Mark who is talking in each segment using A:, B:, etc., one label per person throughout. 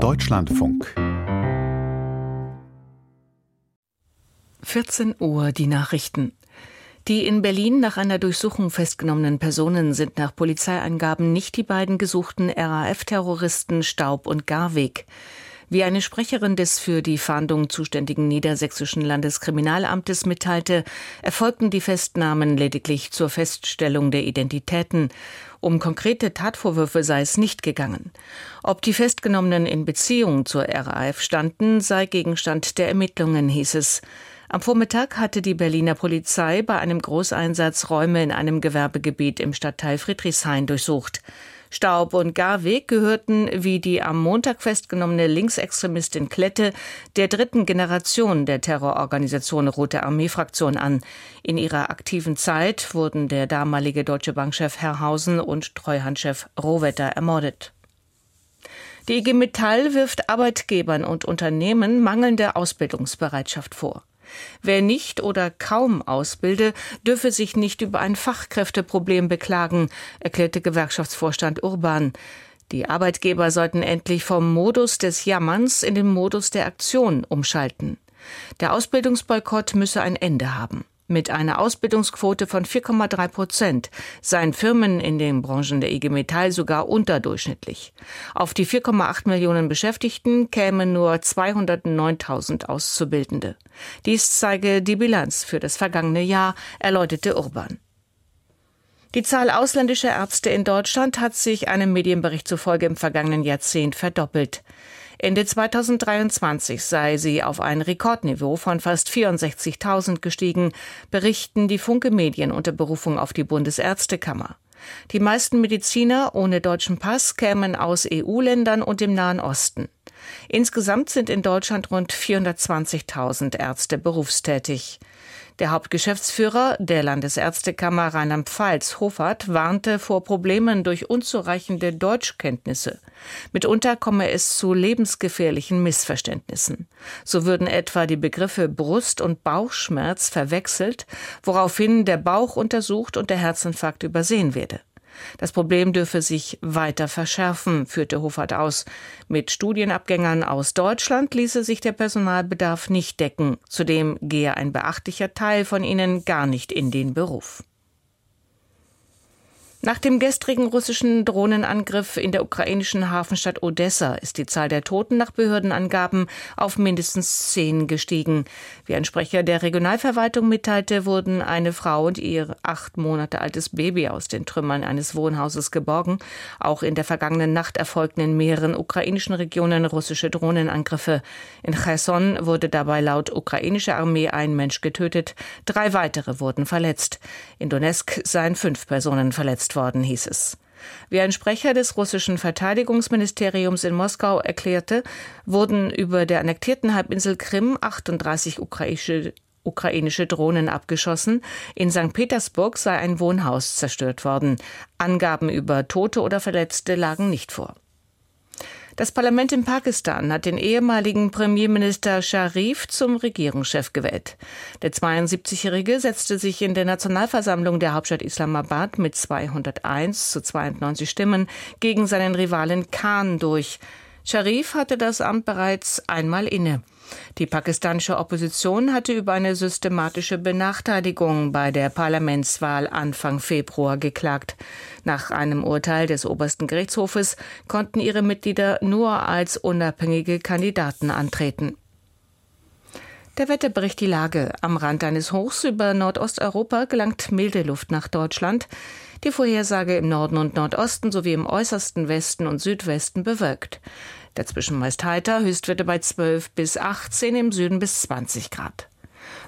A: Deutschlandfunk
B: 14 Uhr die Nachrichten. Die in Berlin nach einer Durchsuchung festgenommenen Personen sind nach Polizeiangaben nicht die beiden gesuchten RAF-Terroristen Staub und Garweg. Wie eine Sprecherin des für die Fahndung zuständigen niedersächsischen Landeskriminalamtes mitteilte, erfolgten die Festnahmen lediglich zur Feststellung der Identitäten. Um konkrete Tatvorwürfe sei es nicht gegangen. Ob die Festgenommenen in Beziehung zur RAF standen, sei Gegenstand der Ermittlungen, hieß es. Am Vormittag hatte die Berliner Polizei bei einem Großeinsatz Räume in einem Gewerbegebiet im Stadtteil Friedrichshain durchsucht. Staub und Garweg gehörten wie die am Montag festgenommene Linksextremistin Klette der dritten Generation der Terrororganisation Rote Armee Fraktion an. In ihrer aktiven Zeit wurden der damalige Deutsche Bankchef Herrhausen und Treuhandchef Rohwetter ermordet. Die IG Metall wirft Arbeitgebern und Unternehmen mangelnde Ausbildungsbereitschaft vor. Wer nicht oder kaum ausbilde, dürfe sich nicht über ein Fachkräfteproblem beklagen, erklärte Gewerkschaftsvorstand Urban. Die Arbeitgeber sollten endlich vom Modus des Jammerns in den Modus der Aktion umschalten. Der Ausbildungsboykott müsse ein Ende haben. Mit einer Ausbildungsquote von 4,3 Prozent seien Firmen in den Branchen der IG Metall sogar unterdurchschnittlich. Auf die 4,8 Millionen Beschäftigten kämen nur 209.000 Auszubildende. Dies zeige die Bilanz für das vergangene Jahr, erläuterte Urban. Die Zahl ausländischer Ärzte in Deutschland hat sich einem Medienbericht zufolge im vergangenen Jahrzehnt verdoppelt. Ende 2023 sei sie auf ein Rekordniveau von fast 64.000 gestiegen, berichten die Funke Medien unter Berufung auf die Bundesärztekammer. Die meisten Mediziner ohne deutschen Pass kämen aus EU-Ländern und dem Nahen Osten. Insgesamt sind in Deutschland rund 420.000 Ärzte berufstätig. Der Hauptgeschäftsführer der Landesärztekammer Rheinland-Pfalz, Hofert, warnte vor Problemen durch unzureichende Deutschkenntnisse. Mitunter komme es zu lebensgefährlichen Missverständnissen. So würden etwa die Begriffe Brust- und Bauchschmerz verwechselt, woraufhin der Bauch untersucht und der Herzinfarkt übersehen werde. Das Problem dürfe sich weiter verschärfen, führte Hofert aus. Mit Studienabgängern aus Deutschland ließe sich der Personalbedarf nicht decken. Zudem gehe ein beachtlicher Teil von ihnen gar nicht in den Beruf. Nach dem gestrigen russischen Drohnenangriff in der ukrainischen Hafenstadt Odessa ist die Zahl der Toten nach Behördenangaben auf mindestens zehn gestiegen. Wie ein Sprecher der Regionalverwaltung mitteilte, wurden eine Frau und ihr acht Monate altes Baby aus den Trümmern eines Wohnhauses geborgen. Auch in der vergangenen Nacht erfolgten in mehreren ukrainischen Regionen russische Drohnenangriffe. In Cherson wurde dabei laut ukrainischer Armee ein Mensch getötet, drei weitere wurden verletzt. In Donetsk seien fünf Personen verletzt verletzt worden, hieß es. Wie ein Sprecher des russischen Verteidigungsministeriums in Moskau erklärte, wurden über der annektierten Halbinsel Krim 38 ukrainische, ukrainische Drohnen abgeschossen. In St. Petersburg sei ein Wohnhaus zerstört worden. Angaben über Tote oder Verletzte lagen nicht vor. Das Parlament in Pakistan hat den ehemaligen Premierminister Sharif zum Regierungschef gewählt. Der 72-Jährige setzte sich in der Nationalversammlung der Hauptstadt Islamabad mit 201 zu 92 Stimmen gegen seinen Rivalen Khan durch. Sharif hatte das Amt bereits einmal inne. Die pakistanische Opposition hatte über eine systematische Benachteiligung bei der Parlamentswahl Anfang Februar geklagt. Nach einem Urteil des obersten Gerichtshofes konnten ihre Mitglieder nur als unabhängige Kandidaten antreten. Der Wetterbericht die Lage. Am Rand eines Hochs über Nordosteuropa gelangt milde Luft nach Deutschland. Die Vorhersage im Norden und Nordosten sowie im äußersten Westen und Südwesten bewölkt. Dazwischen meist heiter, Höchstwerte bei 12 bis 18, im Süden bis 20 Grad.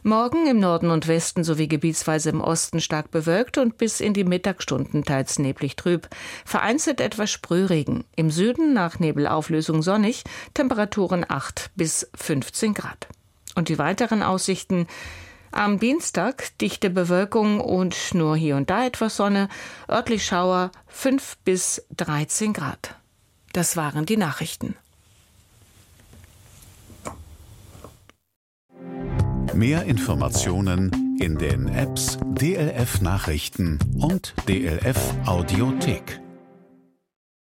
B: Morgen im Norden und Westen sowie gebietsweise im Osten stark bewölkt und bis in die Mittagsstunden teils neblig trüb. Vereinzelt etwas Sprühregen. Im Süden nach Nebelauflösung sonnig, Temperaturen 8 bis 15 Grad. Und die weiteren Aussichten am Dienstag dichte Bewölkung und nur hier und da etwas Sonne, örtlich Schauer 5 bis 13 Grad. Das waren die Nachrichten.
A: Mehr Informationen in den Apps DLF Nachrichten und DLF Audiothek.